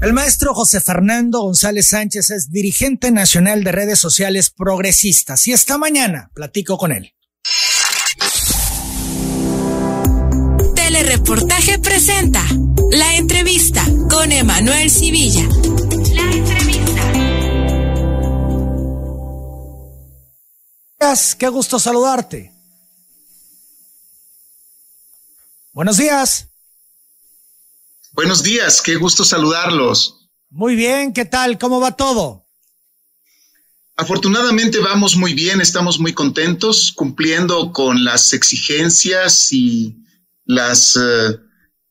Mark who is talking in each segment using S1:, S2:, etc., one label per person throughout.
S1: El maestro José Fernando González Sánchez es dirigente nacional de redes sociales progresistas y esta mañana platico con él.
S2: Telereportaje presenta la entrevista con Emanuel Civilla. La entrevista.
S1: Qué gusto saludarte. Buenos días.
S3: Buenos días, qué gusto saludarlos.
S1: Muy bien, ¿qué tal? ¿Cómo va todo?
S3: Afortunadamente vamos muy bien, estamos muy contentos cumpliendo con las exigencias y las, eh,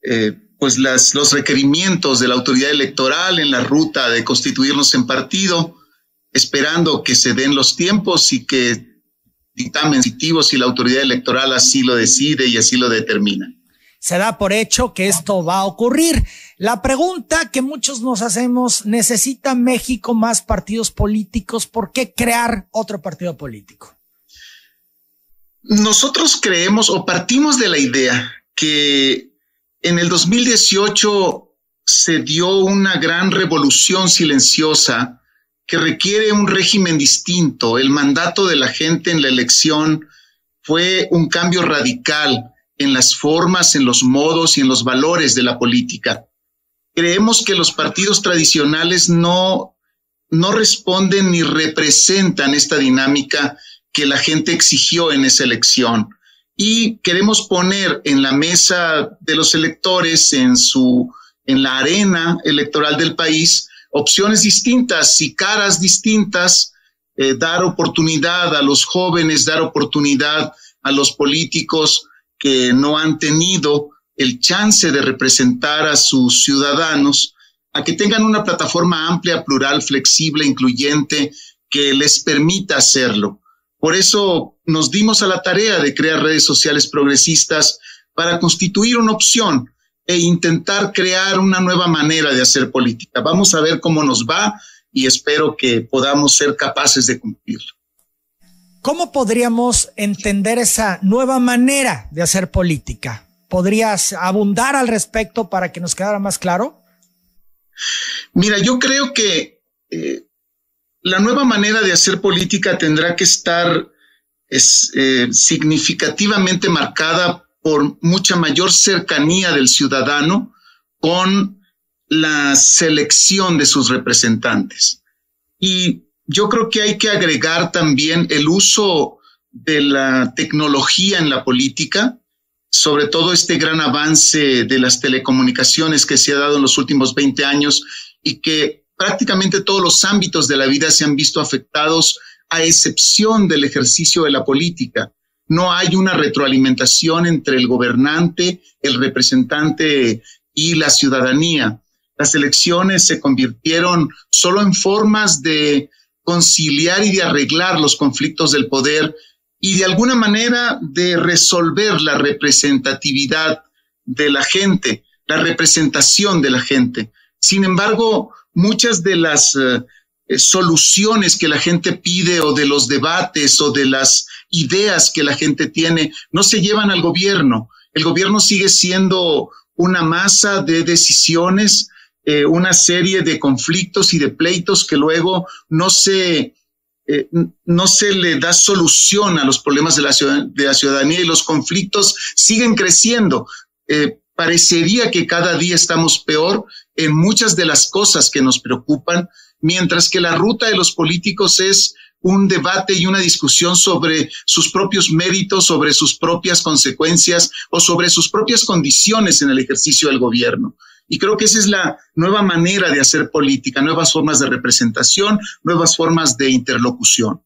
S3: eh, pues las, los requerimientos de la autoridad electoral en la ruta de constituirnos en partido, esperando que se den los tiempos y que dictamen si la autoridad electoral así lo decide y así lo determina
S1: se da por hecho que esto va a ocurrir. La pregunta que muchos nos hacemos, ¿necesita México más partidos políticos? ¿Por qué crear otro partido político?
S3: Nosotros creemos o partimos de la idea que en el 2018 se dio una gran revolución silenciosa que requiere un régimen distinto. El mandato de la gente en la elección fue un cambio radical en las formas, en los modos y en los valores de la política. Creemos que los partidos tradicionales no, no responden ni representan esta dinámica que la gente exigió en esa elección. Y queremos poner en la mesa de los electores, en su, en la arena electoral del país, opciones distintas y caras distintas, eh, dar oportunidad a los jóvenes, dar oportunidad a los políticos que no han tenido el chance de representar a sus ciudadanos, a que tengan una plataforma amplia, plural, flexible, incluyente, que les permita hacerlo. Por eso nos dimos a la tarea de crear redes sociales progresistas para constituir una opción e intentar crear una nueva manera de hacer política. Vamos a ver cómo nos va y espero que podamos ser capaces de cumplirlo.
S1: ¿Cómo podríamos entender esa nueva manera de hacer política? ¿Podrías abundar al respecto para que nos quedara más claro?
S3: Mira, yo creo que eh, la nueva manera de hacer política tendrá que estar es, eh, significativamente marcada por mucha mayor cercanía del ciudadano con la selección de sus representantes. Y yo creo que hay que agregar también el uso de la tecnología en la política, sobre todo este gran avance de las telecomunicaciones que se ha dado en los últimos 20 años y que prácticamente todos los ámbitos de la vida se han visto afectados a excepción del ejercicio de la política. No hay una retroalimentación entre el gobernante, el representante y la ciudadanía. Las elecciones se convirtieron solo en formas de conciliar y de arreglar los conflictos del poder y de alguna manera de resolver la representatividad de la gente, la representación de la gente. Sin embargo, muchas de las eh, eh, soluciones que la gente pide o de los debates o de las ideas que la gente tiene no se llevan al gobierno. El gobierno sigue siendo una masa de decisiones eh, una serie de conflictos y de pleitos que luego no se, eh, no se le da solución a los problemas de la, de la ciudadanía y los conflictos siguen creciendo. Eh, parecería que cada día estamos peor en muchas de las cosas que nos preocupan, mientras que la ruta de los políticos es un debate y una discusión sobre sus propios méritos, sobre sus propias consecuencias o sobre sus propias condiciones en el ejercicio del gobierno. Y creo que esa es la nueva manera de hacer política, nuevas formas de representación, nuevas formas de interlocución.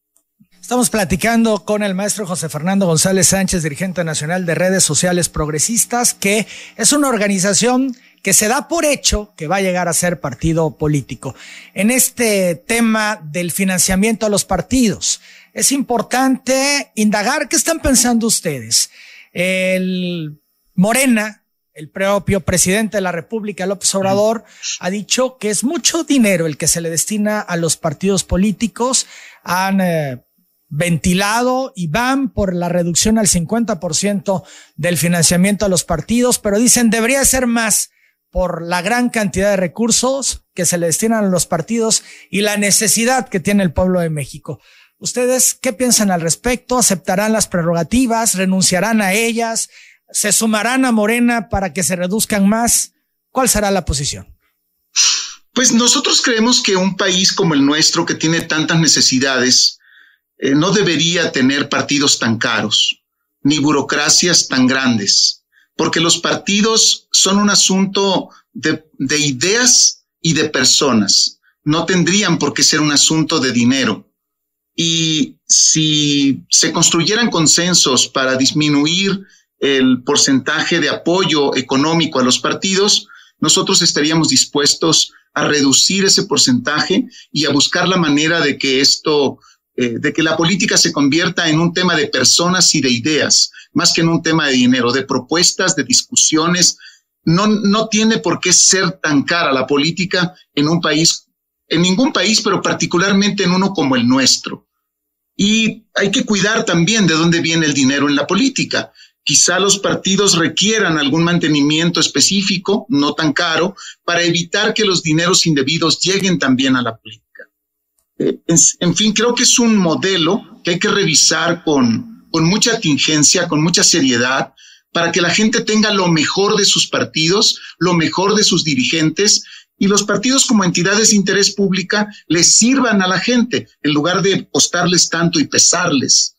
S1: Estamos platicando con el maestro José Fernando González Sánchez, dirigente nacional de redes sociales progresistas, que es una organización que se da por hecho que va a llegar a ser partido político. En este tema del financiamiento a los partidos, es importante indagar qué están pensando ustedes. El Morena el propio presidente de la República, López Obrador, ha dicho que es mucho dinero el que se le destina a los partidos políticos. Han eh, ventilado y van por la reducción al 50% del financiamiento a los partidos, pero dicen debería ser más por la gran cantidad de recursos que se le destinan a los partidos y la necesidad que tiene el pueblo de México. ¿Ustedes qué piensan al respecto? ¿Aceptarán las prerrogativas? ¿Renunciarán a ellas? ¿Se sumarán a Morena para que se reduzcan más? ¿Cuál será la posición?
S3: Pues nosotros creemos que un país como el nuestro, que tiene tantas necesidades, eh, no debería tener partidos tan caros, ni burocracias tan grandes, porque los partidos son un asunto de, de ideas y de personas. No tendrían por qué ser un asunto de dinero. Y si se construyeran consensos para disminuir el porcentaje de apoyo económico a los partidos, nosotros estaríamos dispuestos a reducir ese porcentaje y a buscar la manera de que esto, eh, de que la política se convierta en un tema de personas y de ideas, más que en un tema de dinero, de propuestas, de discusiones. No, no tiene por qué ser tan cara la política en un país, en ningún país, pero particularmente en uno como el nuestro. Y hay que cuidar también de dónde viene el dinero en la política. Quizá los partidos requieran algún mantenimiento específico, no tan caro, para evitar que los dineros indebidos lleguen también a la política. Eh, en, fin, creo que es un modelo que hay que revisar con, mucha tingencia, con mucha seriedad, para que la gente tenga lo mejor de sus partidos, lo mejor de sus dirigentes, y los partidos como entidades de interés pública les sirvan a la gente en lugar de costarles tanto y pesarles.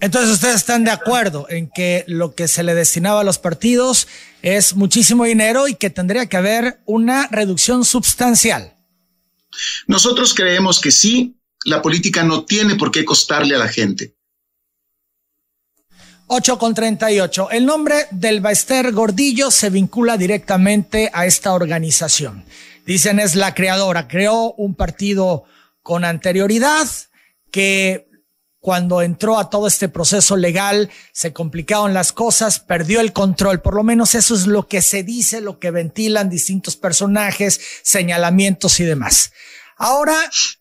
S1: Entonces ustedes están de acuerdo en que lo que se le destinaba a los partidos es muchísimo dinero y que tendría que haber una reducción sustancial.
S3: Nosotros creemos que sí, la política no tiene por qué costarle a la gente.
S1: 8 con 38. El nombre del Baester Gordillo se vincula directamente a esta organización. Dicen es la creadora, creó un partido con anterioridad que cuando entró a todo este proceso legal, se complicaron las cosas, perdió el control. Por lo menos eso es lo que se dice, lo que ventilan distintos personajes, señalamientos y demás. Ahora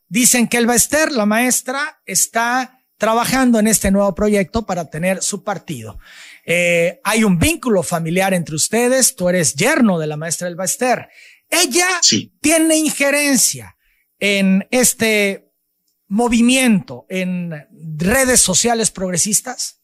S1: dicen que el Baester, la maestra, está trabajando en este nuevo proyecto para tener su partido. Eh, hay un vínculo familiar entre ustedes. Tú eres yerno de la maestra del Baester. Ella tiene injerencia en este movimiento en redes sociales progresistas?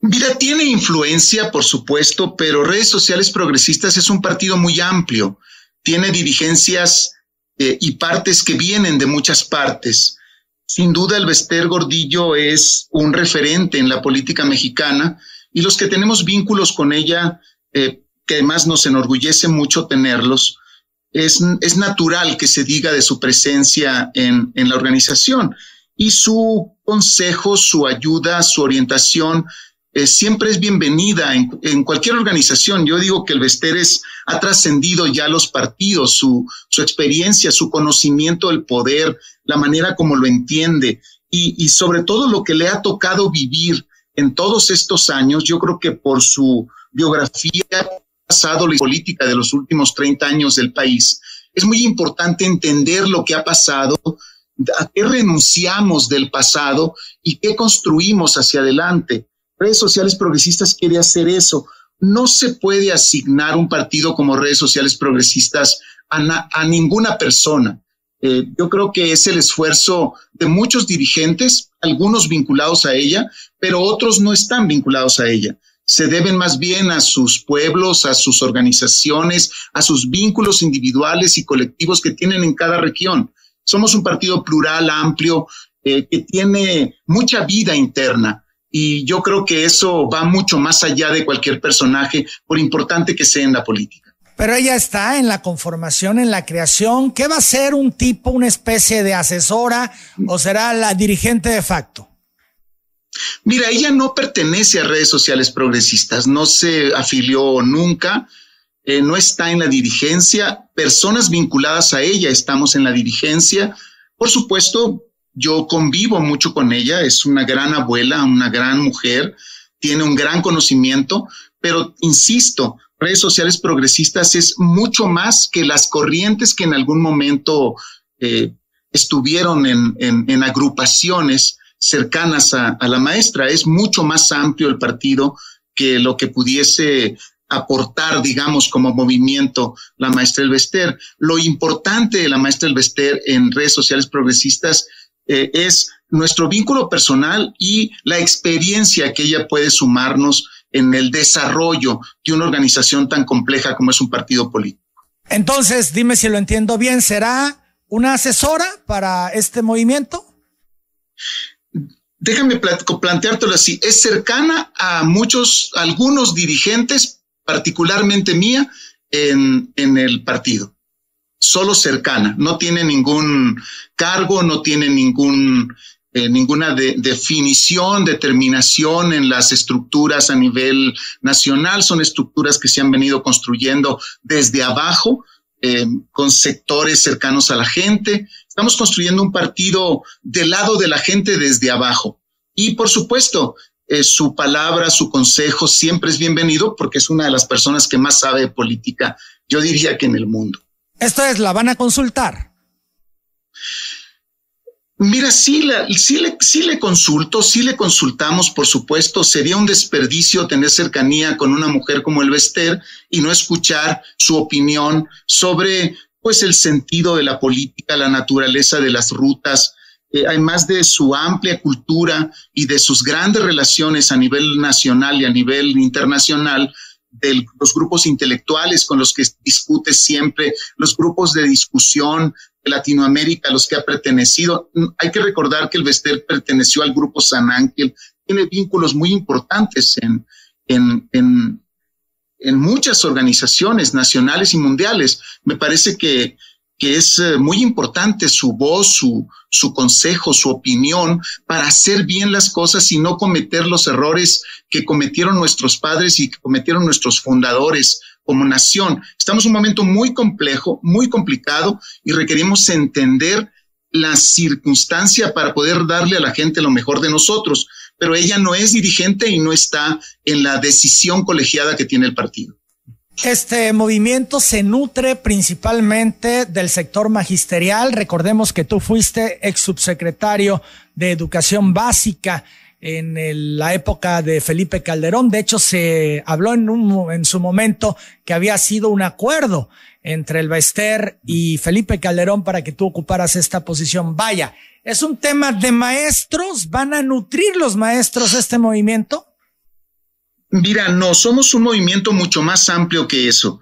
S3: Mira, tiene influencia, por supuesto, pero redes sociales progresistas es un partido muy amplio. Tiene dirigencias eh, y partes que vienen de muchas partes. Sin duda, el Bester Gordillo es un referente en la política mexicana y los que tenemos vínculos con ella, eh, que además nos enorgullece mucho tenerlos, es, es natural que se diga de su presencia en, en la organización y su consejo, su ayuda, su orientación eh, siempre es bienvenida en, en, cualquier organización. Yo digo que el Vesteres ha trascendido ya los partidos, su, su experiencia, su conocimiento del poder, la manera como lo entiende y, y sobre todo lo que le ha tocado vivir en todos estos años. Yo creo que por su biografía pasado la política de los últimos 30 años del país, es muy importante entender lo que ha pasado, a qué renunciamos del pasado y qué construimos hacia adelante. Redes sociales progresistas quiere hacer eso. No se puede asignar un partido como redes sociales progresistas a, a ninguna persona. Eh, yo creo que es el esfuerzo de muchos dirigentes, algunos vinculados a ella, pero otros no están vinculados a ella se deben más bien a sus pueblos, a sus organizaciones, a sus vínculos individuales y colectivos que tienen en cada región. Somos un partido plural, amplio, eh, que tiene mucha vida interna. Y yo creo que eso va mucho más allá de cualquier personaje, por importante que sea en la política.
S1: Pero ella está en la conformación, en la creación. ¿Qué va a ser un tipo, una especie de asesora o será la dirigente de facto?
S3: Mira, ella no pertenece a redes sociales progresistas, no se afilió nunca, eh, no está en la dirigencia, personas vinculadas a ella estamos en la dirigencia. Por supuesto, yo convivo mucho con ella, es una gran abuela, una gran mujer, tiene un gran conocimiento, pero insisto, redes sociales progresistas es mucho más que las corrientes que en algún momento eh, estuvieron en, en agrupaciones cercanas a, la maestra. Es mucho más amplio el partido que lo que pudiese aportar, digamos, como movimiento la maestra Elvester. Lo importante de la maestra Elvester en redes sociales progresistas eh, es nuestro vínculo personal y la experiencia que ella puede sumarnos en el desarrollo de una organización tan compleja como es un partido político.
S1: Entonces, dime si lo entiendo bien, ¿será una asesora para este movimiento?
S3: Déjame planteártelo así, es cercana a muchos, algunos dirigentes, particularmente mía, en, en el partido. Solo cercana, no tiene ningún cargo, no tiene ningún eh, ninguna definición, determinación en las estructuras a nivel nacional. Son estructuras que se han venido construyendo desde abajo, eh, con sectores cercanos a la gente. Estamos construyendo un partido del lado de la gente desde abajo. Y por supuesto, eh, su palabra, su consejo siempre es bienvenido porque es una de las personas que más sabe de política, yo diría que en el mundo.
S1: Esto es, la van a consultar.
S3: Mira, sí, la, sí, le, sí le consulto, sí le consultamos, por supuesto. Sería un desperdicio tener cercanía con una mujer como el Bester y no escuchar su opinión sobre, pues, el sentido de la política, la naturaleza de las rutas, eh, además de su amplia cultura y de sus grandes relaciones a nivel nacional y a nivel internacional, de los grupos intelectuales con los que discute siempre, los grupos de discusión Latinoamérica a los que ha pertenecido. Hay que recordar que el Vester perteneció al grupo San Ángel, tiene vínculos muy importantes en, en, en, en muchas organizaciones nacionales y mundiales. Me parece que que es eh, muy importante su voz, su, su consejo, su opinión para hacer bien las cosas y no cometer los errores que cometieron nuestros padres y que cometieron nuestros fundadores como nación. Estamos en un momento muy complejo, muy complicado y requerimos entender la circunstancia para poder darle a la gente lo mejor de nosotros. Pero ella no es dirigente y no está en la decisión colegiada que tiene el partido.
S1: Este movimiento se nutre principalmente del sector magisterial. Recordemos que tú fuiste ex subsecretario de Educación Básica en la época de Felipe Calderón. De hecho, se habló en, un, en su momento que había sido un acuerdo entre el Bester y Felipe Calderón para que tú ocuparas esta posición. Vaya, es un tema de maestros. ¿Van a nutrir los maestros este movimiento?
S3: Mira, no, somos un movimiento mucho más amplio que eso.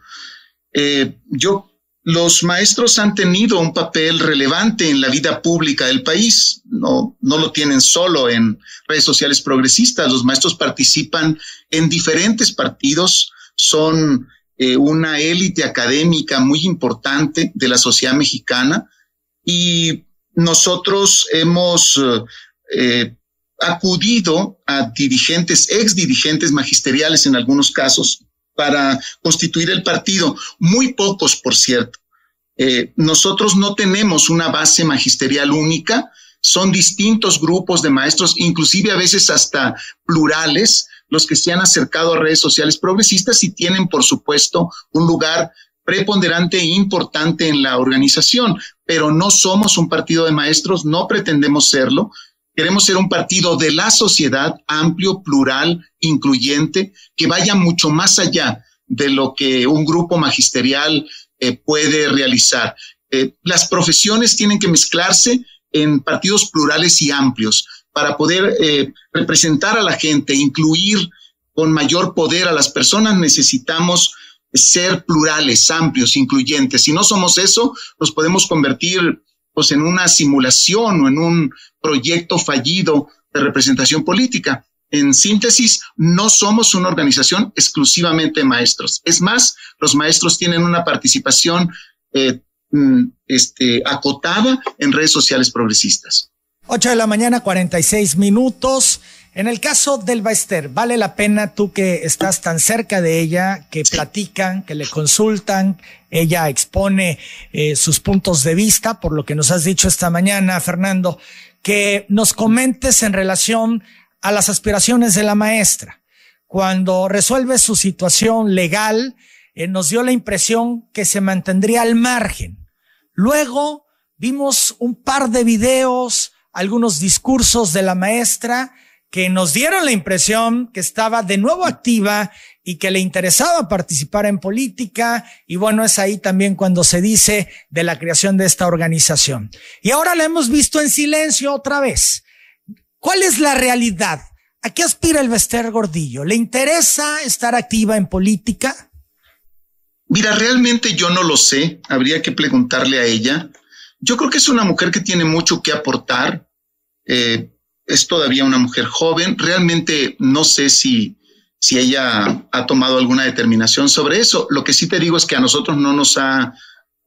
S3: Eh, yo, los maestros han tenido un papel relevante en la vida pública del país. No, no lo tienen solo en redes sociales progresistas. Los maestros participan en diferentes partidos, son eh, una élite académica muy importante de la sociedad mexicana y nosotros hemos eh, acudido a dirigentes, ex dirigentes magisteriales en algunos casos, para constituir el partido. Muy pocos, por cierto. Eh, nosotros no tenemos una base magisterial única, son distintos grupos de maestros, inclusive a veces hasta plurales, los que se han acercado a redes sociales progresistas y tienen, por supuesto, un lugar preponderante e importante en la organización, pero no somos un partido de maestros, no pretendemos serlo, Queremos ser un partido de la sociedad amplio, plural, incluyente, que vaya mucho más allá de lo que un grupo magisterial eh, puede realizar. Eh, las profesiones tienen que mezclarse en partidos plurales y amplios para poder eh, representar a la gente, incluir con mayor poder a las personas, necesitamos ser plurales, amplios, incluyentes. Si no somos eso, nos podemos convertir pues en una simulación o en un proyecto fallido de representación política. En síntesis, no somos una organización exclusivamente de maestros. Es más, los maestros tienen una participación eh, mm, este, acotada en redes sociales progresistas.
S1: 8 de la mañana, 46 minutos. En el caso del Baester, ¿vale la pena tú que estás tan cerca de ella, que platican, que le consultan, ella expone eh, sus puntos de vista, por lo que nos has dicho esta mañana, Fernando, que nos comentes en relación a las aspiraciones de la maestra? Cuando resuelve su situación legal, eh, nos dio la impresión que se mantendría al margen. Luego vimos un par de videos, algunos discursos de la maestra, que nos dieron la impresión que estaba de nuevo activa y que le interesaba participar en política y bueno, es ahí también cuando se dice de la creación de esta organización. Y ahora la hemos visto en silencio otra vez. ¿Cuál es la realidad? ¿A qué aspira el Bester Gordillo? ¿Le interesa estar activa en política?
S3: Mira, realmente yo no lo sé, habría que preguntarle a ella. Yo creo que es una mujer que tiene mucho que aportar, eh, es todavía una mujer joven, realmente no sé si si ella ha tomado alguna determinación sobre eso. Lo que sí te digo es que a nosotros no nos ha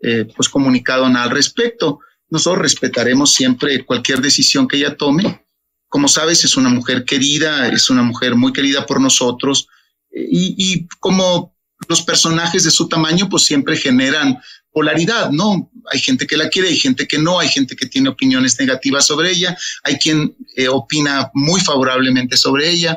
S3: eh, pues comunicado nada al respecto. Nosotros respetaremos siempre cualquier decisión que ella tome. Como sabes, es una mujer querida, es una mujer muy querida por nosotros eh, y, y como los personajes de su tamaño pues siempre generan polaridad, ¿no? Hay gente que la quiere, hay gente que no, hay gente que tiene opiniones negativas sobre ella, hay quien eh, opina muy favorablemente sobre ella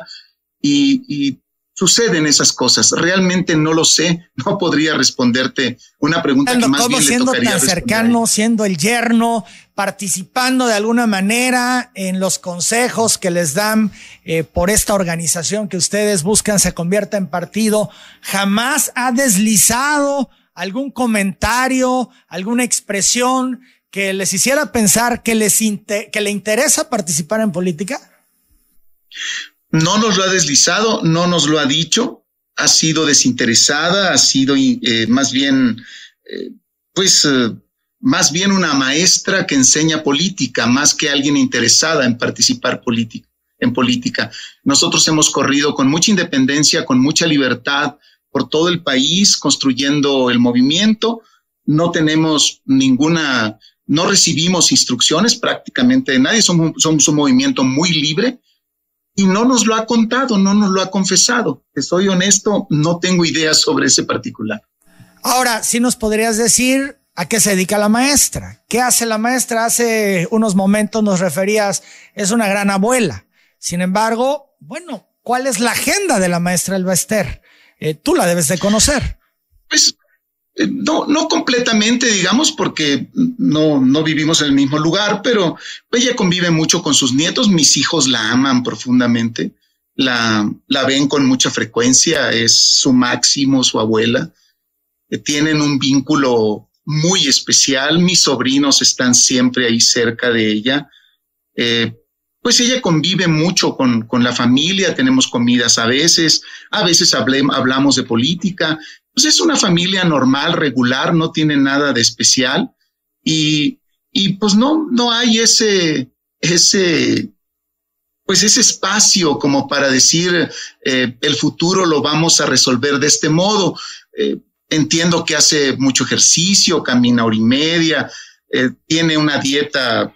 S3: y, y suceden esas cosas. Realmente no lo sé, no podría responderte una pregunta que más bien
S1: siendo tan cercano, siendo el yerno, participando de alguna manera en los consejos que les dan eh, por esta organización que ustedes buscan se convierta en partido, jamás ha deslizado algún comentario, alguna expresión que les hiciera pensar que les que le interesa participar en política?
S3: No nos lo ha deslizado, no nos lo ha dicho, ha sido desinteresada, ha sido eh, más bien, eh, pues, eh, más bien una maestra que enseña política, más que alguien interesada en participar política, en política. Nosotros hemos corrido con mucha independencia, con mucha libertad por todo el país, construyendo el movimiento. No tenemos ninguna, no recibimos instrucciones prácticamente de nadie, somos, un movimiento muy libre y no nos lo ha contado, no nos lo ha confesado. Te soy honesto, no tengo idea sobre ese particular.
S1: Ahora, si nos podrías decir a qué se dedica la maestra. ¿Qué hace la maestra? Hace unos momentos nos referías, es una gran abuela. Sin embargo, bueno, ¿cuál es la agenda de la maestra Elba Ester? Eh, tú la debes de conocer.
S3: Pues eh, no, no completamente, digamos, porque no, no vivimos en el mismo lugar, pero ella convive mucho con sus nietos. Mis hijos la aman profundamente, la, la ven con mucha frecuencia, es su máximo, su abuela. Eh, tienen un vínculo muy especial. Mis sobrinos están siempre ahí cerca de ella. Pues ella convive mucho con, con, la familia, tenemos comidas a veces, a veces hablamos de política, pues es una familia normal, regular, no tiene nada de especial y, y pues no, no hay ese, ese, pues ese espacio como para decir eh, el futuro lo vamos a resolver de este modo. Eh, entiendo que hace mucho ejercicio, camina hora y media, eh, tiene una dieta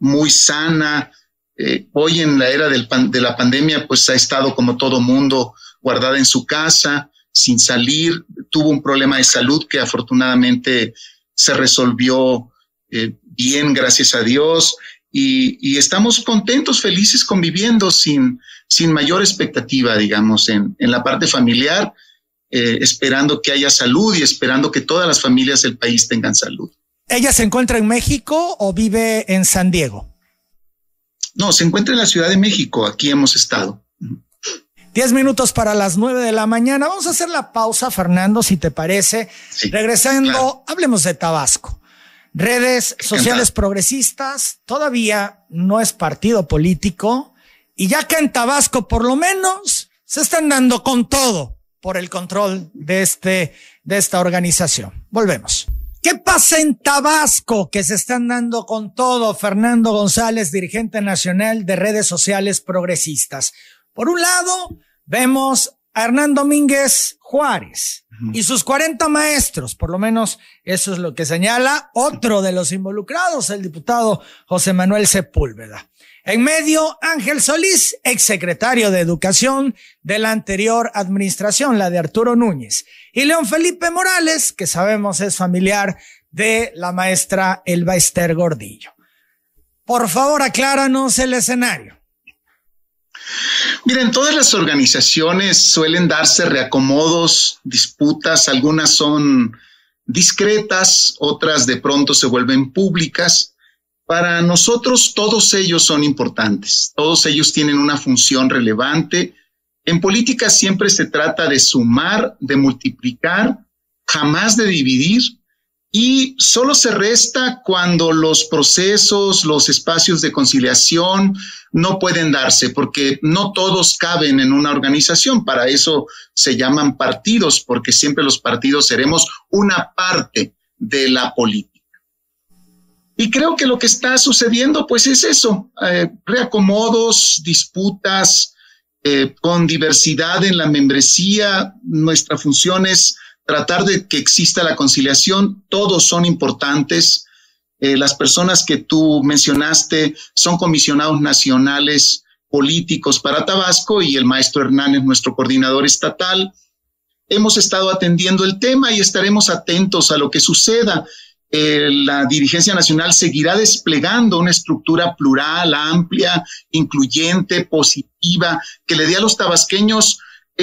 S3: muy sana. Hoy en la era del de la pandemia, pues ha estado como todo mundo guardada en su casa sin salir, tuvo un problema de salud que afortunadamente se resolvió eh, bien, gracias a Dios, y, estamos contentos, felices, conviviendo sin, sin mayor expectativa, digamos, en, en la parte familiar, eh, esperando que haya salud y esperando que todas las familias del país tengan salud.
S1: ¿Ella se encuentra en México o vive en San Diego?
S3: No, se encuentra en la Ciudad de México, aquí hemos estado.
S1: Diez minutos para las nueve de la mañana. Vamos a hacer la pausa, Fernando, si te parece. Regresando, hablemos de Tabasco. Redes sociales progresistas, todavía no es partido político. Y ya que en Tabasco, por lo menos, se están dando con todo por el control de este, de esta organización. Volvemos. ¿Qué pasa en Tabasco que se están dando con todo? Fernando González, dirigente nacional de redes sociales progresistas. Por un lado, vemos a Hernán Domínguez Juárez y sus 40 maestros, por lo menos eso es lo que señala otro de los involucrados, el diputado José Manuel Sepúlveda. En medio, Ángel Solís, exsecretario de Educación de la anterior administración, la de Arturo Núñez. Y León Felipe Morales, que sabemos es familiar de la maestra Elba Esther Gordillo. Por favor, acláranos el escenario.
S3: Miren, todas las organizaciones suelen darse reacomodos, disputas, algunas son discretas, otras de pronto se vuelven públicas. Para nosotros todos ellos son importantes, todos ellos tienen una función relevante. En política siempre se trata de sumar, de multiplicar, jamás de dividir y solo se resta cuando los procesos, los espacios de conciliación no pueden darse, porque no todos caben en una organización. Para eso se llaman partidos, porque siempre los partidos seremos una parte de la política. Y creo que lo que está sucediendo, pues es eso, eh, reacomodos, disputas, eh, con diversidad en la membresía. Nuestra función es tratar de que exista la conciliación, todos son importantes. Eh, las personas que tú mencionaste son comisionados nacionales políticos para Tabasco y el maestro Hernández, nuestro coordinador estatal. Hemos estado atendiendo el tema y estaremos atentos a lo que suceda. Eh, la dirigencia nacional seguirá desplegando una estructura plural, amplia, incluyente, positiva, que le dé a los tabasqueños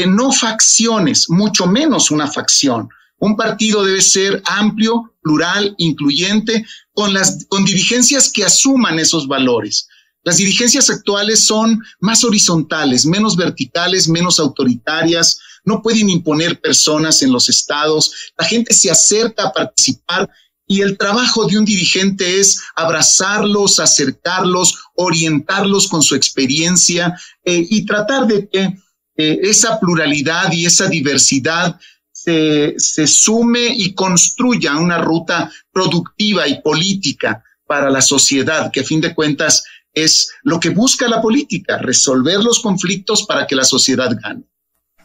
S3: no facciones, mucho menos una facción. Un partido debe ser amplio, plural, incluyente, con las con dirigencias que asuman esos valores. Las dirigencias actuales son más horizontales, menos verticales, menos autoritarias, no pueden imponer personas en los estados, la gente se acerca a participar y el trabajo de un dirigente es abrazarlos, acercarlos, orientarlos con su experiencia eh, y tratar de que eh, esa pluralidad y esa diversidad se, se sume y construya una ruta productiva y política para la sociedad, que a fin de cuentas es lo que busca la política, resolver los conflictos para que la sociedad gane.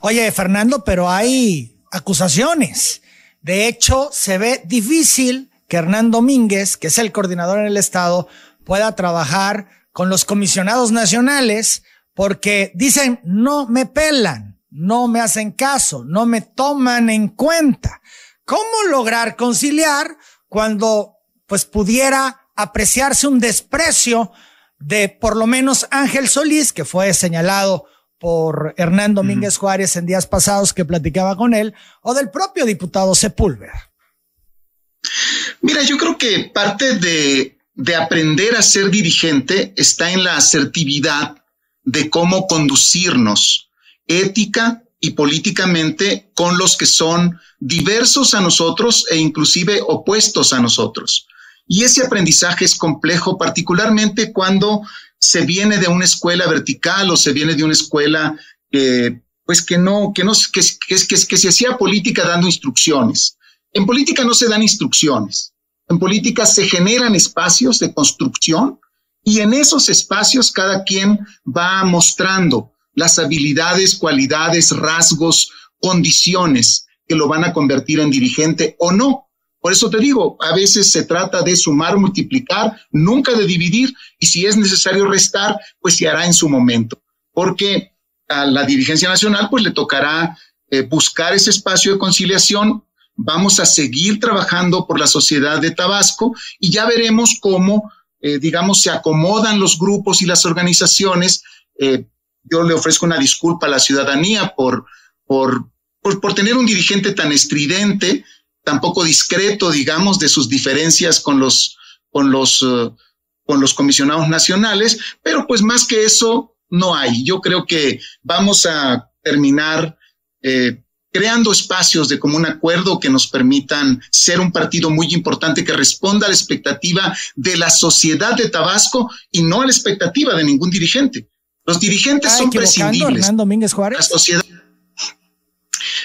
S1: Oye, Fernando, pero hay acusaciones. De hecho, se ve difícil que Hernán Domínguez, que es el coordinador en el Estado, pueda trabajar con los comisionados nacionales porque dicen, no me pelan, no me hacen caso, no me toman en cuenta. ¿Cómo lograr conciliar cuando pues pudiera apreciarse un desprecio de por lo menos Ángel Solís, que fue señalado por Hernán Domínguez Juárez en días pasados que platicaba con él, o del propio diputado Sepúlveda?
S3: Mira, yo creo que parte de, de aprender a ser dirigente está en la asertividad de cómo conducirnos ética y políticamente con los que son diversos a nosotros e inclusive opuestos a nosotros. Y ese aprendizaje es complejo, particularmente cuando se viene de una escuela vertical o se viene de una escuela que, pues que no, que no, que, que, que, que se hacía política dando instrucciones. En política no se dan instrucciones. En política se generan espacios de construcción y en esos espacios cada quien va mostrando las habilidades, cualidades, rasgos, condiciones que lo van a convertir en dirigente o no. Por eso te digo, a veces se trata de sumar, multiplicar, nunca de dividir, y si es necesario restar, pues se hará en su momento, porque a la dirigencia nacional pues le tocará eh, buscar ese espacio de conciliación. Vamos a seguir trabajando por la sociedad de Tabasco y ya veremos cómo eh, digamos, se acomodan los grupos y las organizaciones. Eh, yo le ofrezco una disculpa a la ciudadanía por, por, por, tener un dirigente tan estridente, tan poco discreto, digamos, de sus diferencias con los, con los, uh, con los comisionados nacionales, pero pues más que eso no hay. Yo creo que vamos a terminar eh, creando espacios de común acuerdo que nos permitan ser un partido muy importante que responda a la expectativa de la sociedad de Tabasco y no a la expectativa de ningún dirigente. Los dirigentes son prescindibles.
S1: Hernán Domínguez Juárez?
S3: La sociedad.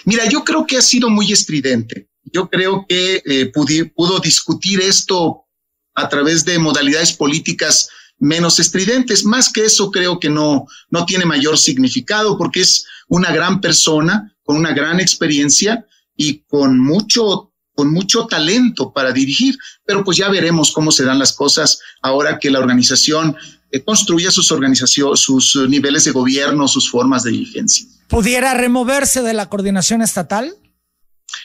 S3: Mira, yo creo que ha sido muy estridente. Yo creo que eh, pudo discutir esto a través de modalidades políticas menos estridentes. Más que eso, creo que no, no tiene mayor significado porque es una gran persona con una gran experiencia y con mucho con mucho talento para dirigir, pero pues ya veremos cómo se dan las cosas ahora que la organización eh, construya sus organizaciones, sus niveles de gobierno, sus formas de dirigencia.
S1: ¿Pudiera removerse de la coordinación estatal?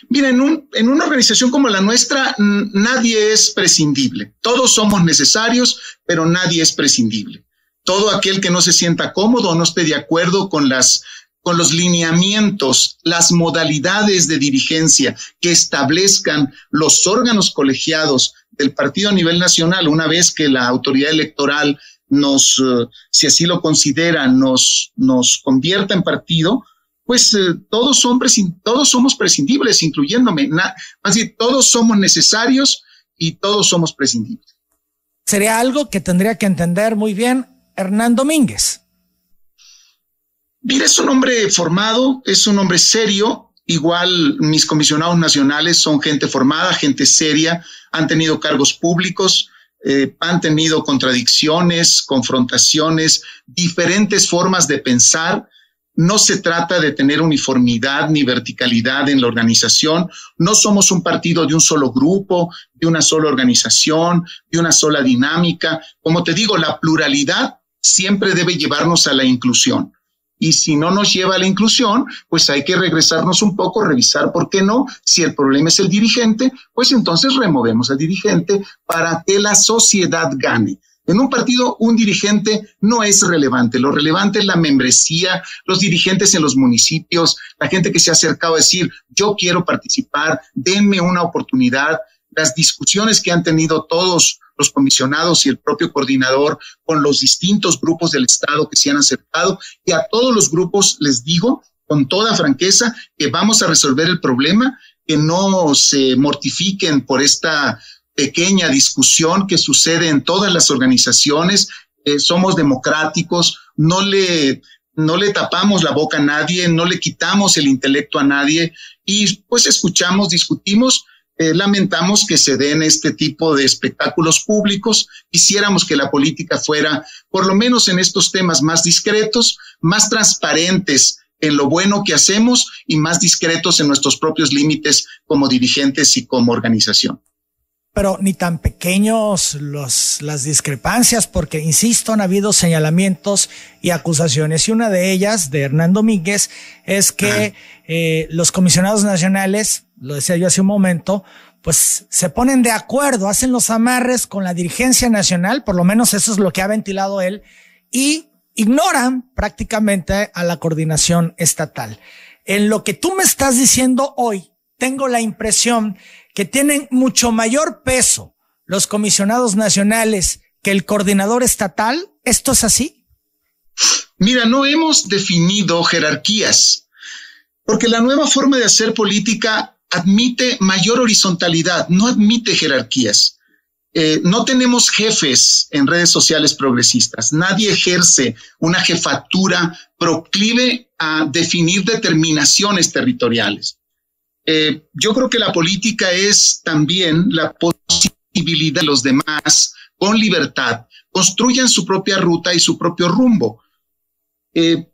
S3: Mira, en, un, en una organización como la nuestra, nadie es prescindible. Todos somos necesarios, pero nadie es prescindible. Todo aquel que no se sienta cómodo o no esté de acuerdo con las con los lineamientos, las modalidades de dirigencia que establezcan los órganos colegiados del partido a nivel nacional, una vez que la autoridad electoral nos, eh, si así lo considera, nos, nos convierta en partido, pues eh, todos, son todos somos prescindibles, incluyéndome. así, todos somos necesarios y todos somos prescindibles.
S1: Sería algo que tendría que entender muy bien Hernán Domínguez.
S3: Mira, es un hombre formado, es un hombre serio. Igual mis comisionados nacionales son gente formada, gente seria, han tenido cargos públicos, eh, han tenido contradicciones, confrontaciones, diferentes formas de pensar no se trata de tener uniformidad ni verticalidad en la organización. No somos un partido de un solo grupo, de una sola organización, de una sola dinámica. Como te digo, la pluralidad siempre debe llevarnos a la inclusión. Y si no nos lleva a la inclusión, pues hay que regresarnos un poco, revisar por qué no. Si el problema es el dirigente, pues entonces removemos al dirigente para que la sociedad gane. En un partido, un dirigente no es relevante. Lo relevante es la membresía, los dirigentes en los municipios, la gente que se ha acercado a decir, yo quiero participar, denme una oportunidad. Las discusiones que han tenido todos los comisionados y el propio coordinador con los distintos grupos del Estado que se han acercado. Y a todos los grupos les digo con toda franqueza que vamos a resolver el problema, que no se mortifiquen por esta pequeña discusión que sucede en todas las organizaciones. Eh, somos democráticos, no le, no le tapamos la boca a nadie, no le quitamos el intelecto a nadie y pues escuchamos, discutimos. Eh, lamentamos que se den este tipo de espectáculos públicos. Quisiéramos que la política fuera, por lo menos en estos temas, más discretos, más transparentes en lo bueno que hacemos y más discretos en nuestros propios límites como dirigentes y como organización
S1: pero ni tan pequeños los, las discrepancias, porque, insisto, han habido señalamientos y acusaciones, y una de ellas, de Hernán Domínguez, es que eh, los comisionados nacionales, lo decía yo hace un momento, pues se ponen de acuerdo, hacen los amarres con la dirigencia nacional, por lo menos eso es lo que ha ventilado él, y ignoran prácticamente a la coordinación estatal. En lo que tú me estás diciendo hoy, tengo la impresión que tienen mucho mayor peso los comisionados nacionales que el coordinador estatal? ¿Esto es así?
S3: Mira, no hemos definido jerarquías, porque la nueva forma de hacer política admite mayor horizontalidad, no admite jerarquías. Eh, no tenemos jefes en redes sociales progresistas. Nadie ejerce una jefatura proclive a definir determinaciones territoriales. Eh, yo creo que la política es también la posibilidad de los demás con libertad construyan su propia ruta y su propio rumbo. Eh,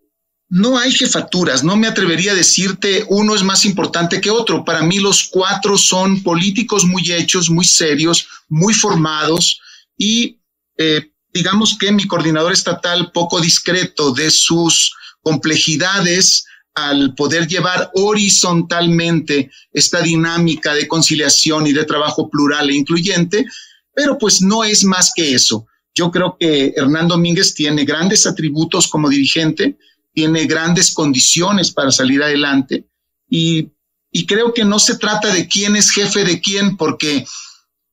S3: no hay jefaturas, no me atrevería a decirte uno es más importante que otro. Para mí los cuatro son políticos muy hechos, muy serios, muy formados y eh, digamos que mi coordinador estatal poco discreto de sus complejidades, al poder llevar horizontalmente esta dinámica de conciliación y de trabajo plural e incluyente, pero pues no es más que eso. Yo creo que Hernán Domínguez tiene grandes atributos como dirigente, tiene grandes condiciones para salir adelante y, y creo que no se trata de quién es jefe de quién, porque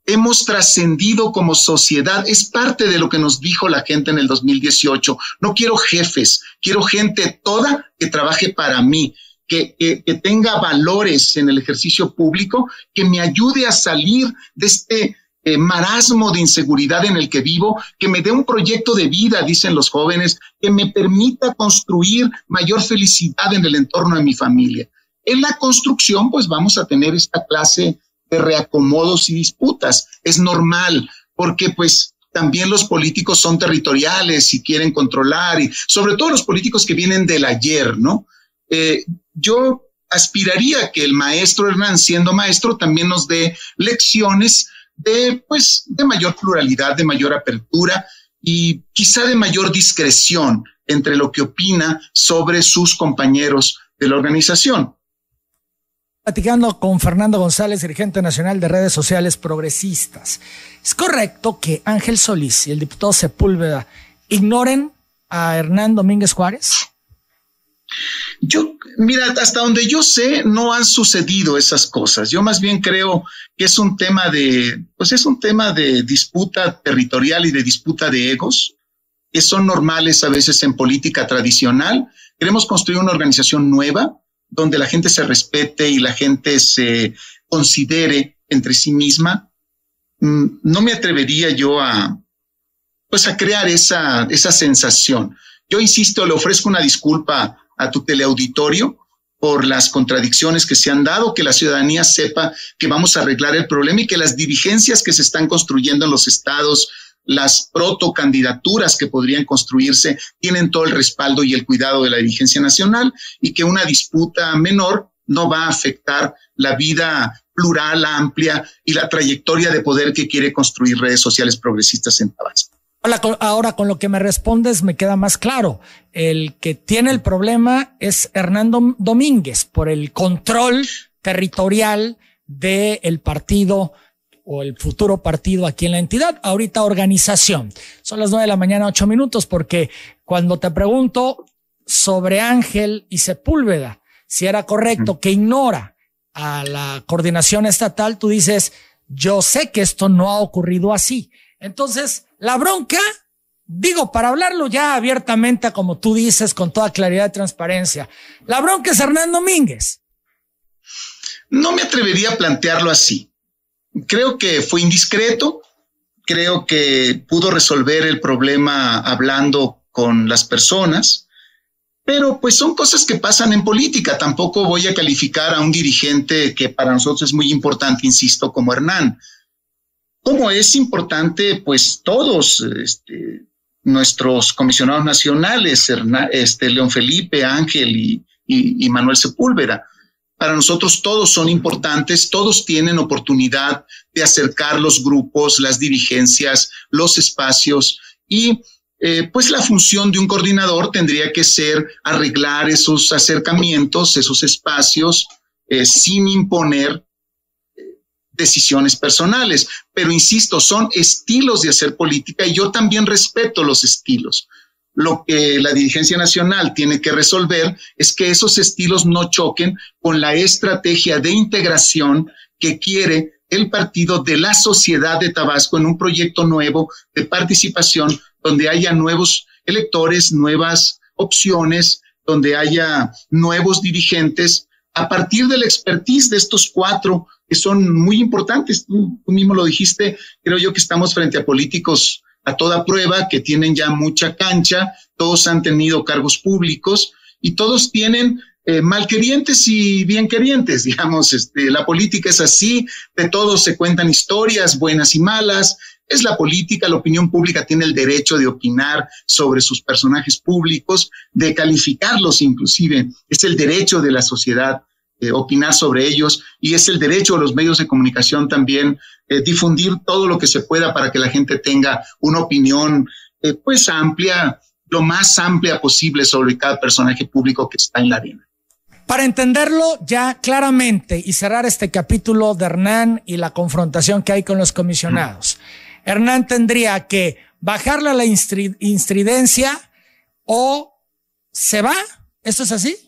S3: hemos trascendido como sociedad. Es parte de lo que nos dijo la gente en el 2018. No quiero jefes, quiero gente toda que trabaje para mí, que, que, tenga valores en el ejercicio público, que me ayude a salir de este eh, marasmo de inseguridad en el que vivo, que me dé un proyecto de vida, dicen los jóvenes, que me permita construir mayor felicidad en el entorno de mi familia. En la construcción, pues vamos a tener esta clase reacomodos y disputas. Es normal, porque pues también los políticos son territoriales y quieren controlar, y sobre todo los políticos que vienen del ayer, ¿no? Eh, yo aspiraría que el maestro Hernán, siendo maestro, también nos dé lecciones de, pues, de mayor pluralidad, de mayor apertura y quizá de mayor discreción entre lo que opina sobre sus compañeros de la organización
S1: platicando con Fernando González, dirigente nacional de redes sociales progresistas. ¿Es correcto que Ángel Solís y el diputado Sepúlveda ignoren a Hernán Domínguez Juárez?
S3: Yo, mira, hasta donde yo sé, no han sucedido esas cosas. Yo más bien creo que es un tema de, pues es un tema de disputa territorial y de disputa de egos. que son normales a veces en política tradicional. Queremos construir una organización nueva donde la gente se respete y la gente se considere entre sí misma. Mm, no me atrevería yo a, pues a crear esa, esa sensación. Yo insisto, le ofrezco una disculpa a tu teleauditorio por las contradicciones que se han dado, que la ciudadanía sepa que vamos a arreglar el problema y que las dirigencias que se están construyendo en los estados, las protocandidaturas que podrían construirse, tienen todo el respaldo y el cuidado de la dirigencia nacional y que una disputa menor no va a afectar la vida plural, amplia y la trayectoria de poder que quiere construir redes sociales progresistas en Tabasco.
S1: Ahora, con lo que me respondes me queda más claro. El que tiene el problema es Hernando Domínguez por el control territorial del partido o el futuro partido aquí en la entidad, ahorita organización. Son las nueve de la mañana, ocho minutos, porque cuando te pregunto sobre Ángel y Sepúlveda, si era correcto que ignora a la coordinación estatal, tú dices, yo sé que esto no ha ocurrido así. Entonces, la bronca, digo, para hablarlo ya abiertamente, como tú dices, con toda claridad y transparencia, la bronca es Hernán Domínguez.
S3: No me atrevería a plantearlo así. Creo que fue indiscreto, creo que pudo resolver el problema hablando con las personas, pero pues son cosas que pasan en política. Tampoco voy a calificar a un dirigente que para nosotros es muy importante, insisto, como Hernán como es importante, pues todos este, nuestros comisionados nacionales, este, León Felipe, Ángel y, Manuel Sepúlveda. Para nosotros todos son importantes, todos tienen oportunidad de acercar los grupos, las dirigencias, los espacios y eh, pues la función de un coordinador tendría que ser arreglar esos acercamientos, esos espacios, eh, sin imponer decisiones personales, pero insisto, son estilos de hacer política y yo también respeto los estilos. Lo que la dirigencia nacional tiene que resolver es que esos estilos no choquen con la estrategia de integración que quiere el partido de la sociedad de Tabasco en un proyecto nuevo de participación donde haya nuevos electores, nuevas opciones, donde haya nuevos dirigentes a partir de la expertise de estos cuatro que son muy importantes. Tú, mismo lo dijiste, creo yo que estamos frente a políticos a toda prueba, que tienen ya mucha cancha, todos han tenido cargos públicos y todos tienen eh, malquerientes y bien querientes, digamos, este, la política es así, de todos se cuentan historias buenas y malas, es la política, la opinión pública tiene el derecho de opinar sobre sus personajes públicos, de calificarlos inclusive, es el derecho de la sociedad eh, opinar sobre ellos y es el derecho de los medios de comunicación también eh, difundir todo lo que se pueda para que la gente tenga una opinión eh, pues amplia, lo más amplia posible sobre cada personaje público que está en la arena.
S1: Para entenderlo ya claramente y cerrar este capítulo de Hernán y la confrontación que hay con los comisionados, Hernán tendría que bajarle a la instridencia o se va. ¿Esto es así?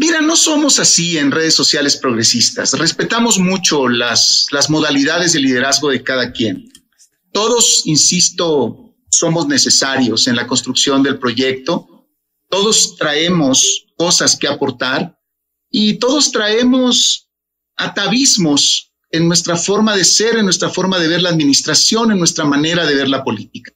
S3: Mira, no somos así en redes sociales progresistas. Respetamos mucho las, las modalidades de liderazgo de cada quien. Todos, insisto, somos necesarios en la construcción del proyecto. Todos traemos cosas que aportar y todos traemos atavismos en nuestra forma de ser, en nuestra forma de ver la administración, en nuestra manera de ver la política.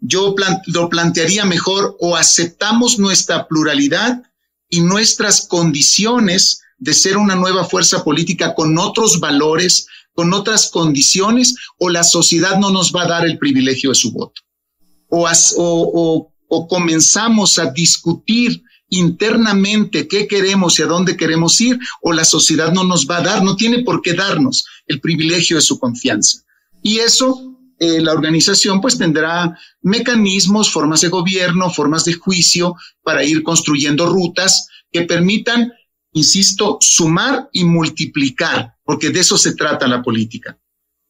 S3: Yo lo plantearía mejor o aceptamos nuestra pluralidad y nuestras condiciones de ser una nueva fuerza política con otros valores, con otras condiciones, o la sociedad no nos va a dar el privilegio de su voto. O, o, o, comenzamos a discutir internamente qué queremos y a dónde queremos ir, o la sociedad no nos va a dar, no tiene por qué darnos el privilegio de su confianza. Y eso eh, la organización pues tendrá mecanismos, formas de gobierno, formas de juicio para ir construyendo rutas que permitan, insisto, sumar y multiplicar, porque de eso se trata la política.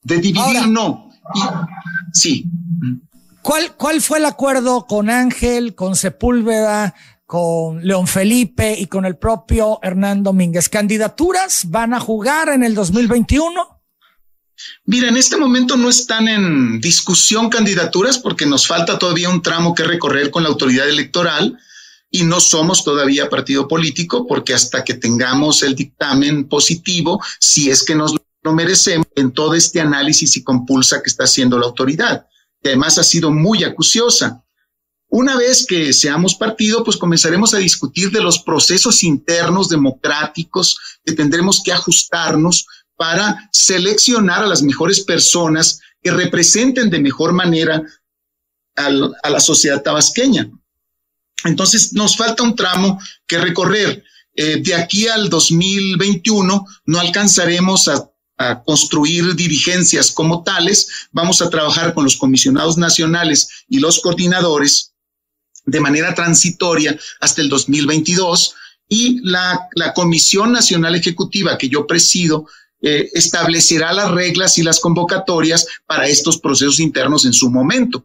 S3: De dividir no. sí.
S1: ¿Cuál, ¿Cuál fue el acuerdo con Ángel, con Sepúlveda, con León Felipe y con el propio Hernán Domínguez? ¿Candidaturas van a jugar en el 2021?
S3: Mira, en este momento no están en discusión candidaturas porque nos falta todavía un tramo que recorrer con la autoridad electoral y no somos todavía partido político porque hasta que tengamos el dictamen positivo, si es que nos lo merecemos, en todo este análisis y compulsa que está haciendo la autoridad, que además ha sido muy acuciosa. Una vez que seamos partido, pues comenzaremos a discutir de los procesos internos democráticos que tendremos que ajustarnos para seleccionar a las mejores personas que representen de mejor manera a la sociedad tabasqueña. Entonces, nos falta un tramo que recorrer. Eh, de aquí al 2021 no alcanzaremos a, construir dirigencias como tales. Vamos a trabajar con los comisionados nacionales y los coordinadores de manera transitoria hasta el 2022 y la, la Comisión Nacional Ejecutiva que yo presido eh, establecerá las reglas y las convocatorias para estos procesos internos en su momento.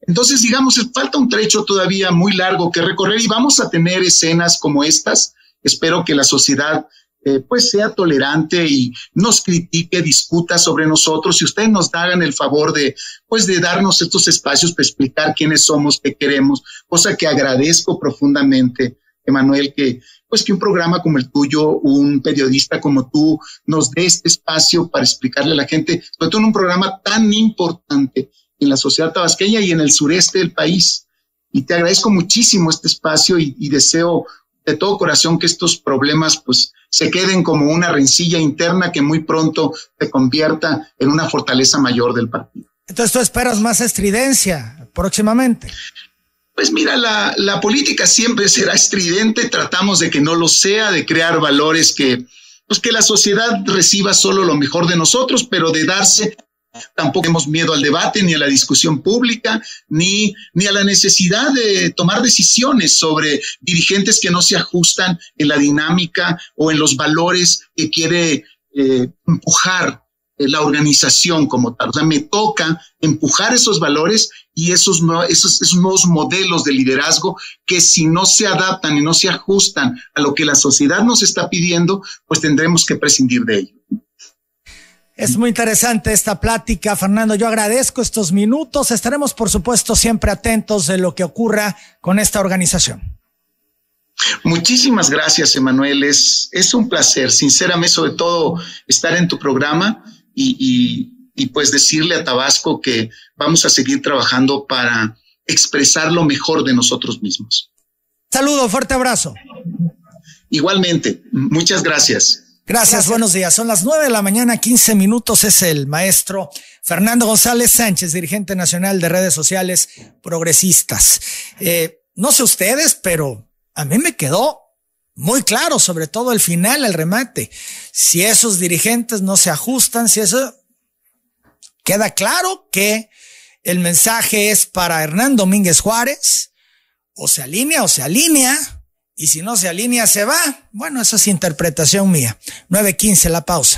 S3: Entonces, digamos, falta un trecho todavía muy largo que recorrer y vamos a tener escenas como estas. Espero que la sociedad eh, pues sea tolerante y nos critique, discuta sobre nosotros y ustedes nos hagan el favor de pues de darnos estos espacios para explicar quiénes somos, qué queremos, cosa que agradezco profundamente, Emanuel, que pues que un programa como el tuyo, un periodista como tú, nos dé este espacio para explicarle a la gente, sobre todo en un programa tan importante en la sociedad tabasqueña y en el sureste del país. Y te agradezco muchísimo este espacio y, deseo de todo corazón que estos problemas pues se queden como una rencilla interna que muy pronto se convierta en una fortaleza mayor del partido.
S1: Entonces tú esperas más estridencia próximamente.
S3: Pues mira, la, la, política siempre será estridente, tratamos de que no lo sea, de crear valores que, pues que la sociedad reciba solo lo mejor de nosotros, pero de darse Tampoco tenemos miedo al debate, ni a la discusión pública, ni, ni a la necesidad de tomar decisiones sobre dirigentes que no se ajustan en la dinámica o en los valores que quiere eh, empujar la organización como tal. O sea, me toca empujar esos valores y esos, esos, esos nuevos modelos de liderazgo que si no se adaptan y no se ajustan a lo que la sociedad nos está pidiendo, pues tendremos que prescindir de ello.
S1: Es muy interesante esta plática, Fernando. Yo agradezco estos minutos. Estaremos, por supuesto, siempre atentos de lo que ocurra con esta organización.
S3: Muchísimas gracias, Emanuel. Es, es un placer, sinceramente, sobre todo, estar en tu programa y, y, pues decirle a Tabasco que vamos a seguir trabajando para expresar lo mejor de nosotros mismos.
S1: Saludo, fuerte abrazo.
S3: Igualmente, muchas gracias.
S1: Gracias, Gracias, buenos días. Son las nueve de la mañana, 15 minutos. Es el maestro Fernando González Sánchez, dirigente nacional de redes sociales progresistas. Eh, no sé ustedes, pero a mí me quedó muy claro, sobre todo el final, el remate. Si esos dirigentes no se ajustan, si eso queda claro que el mensaje es para Hernán Domínguez Juárez, o se alinea o se alinea, y si no se alinea se va. Bueno, esa es interpretación mía. 9.15 la pausa.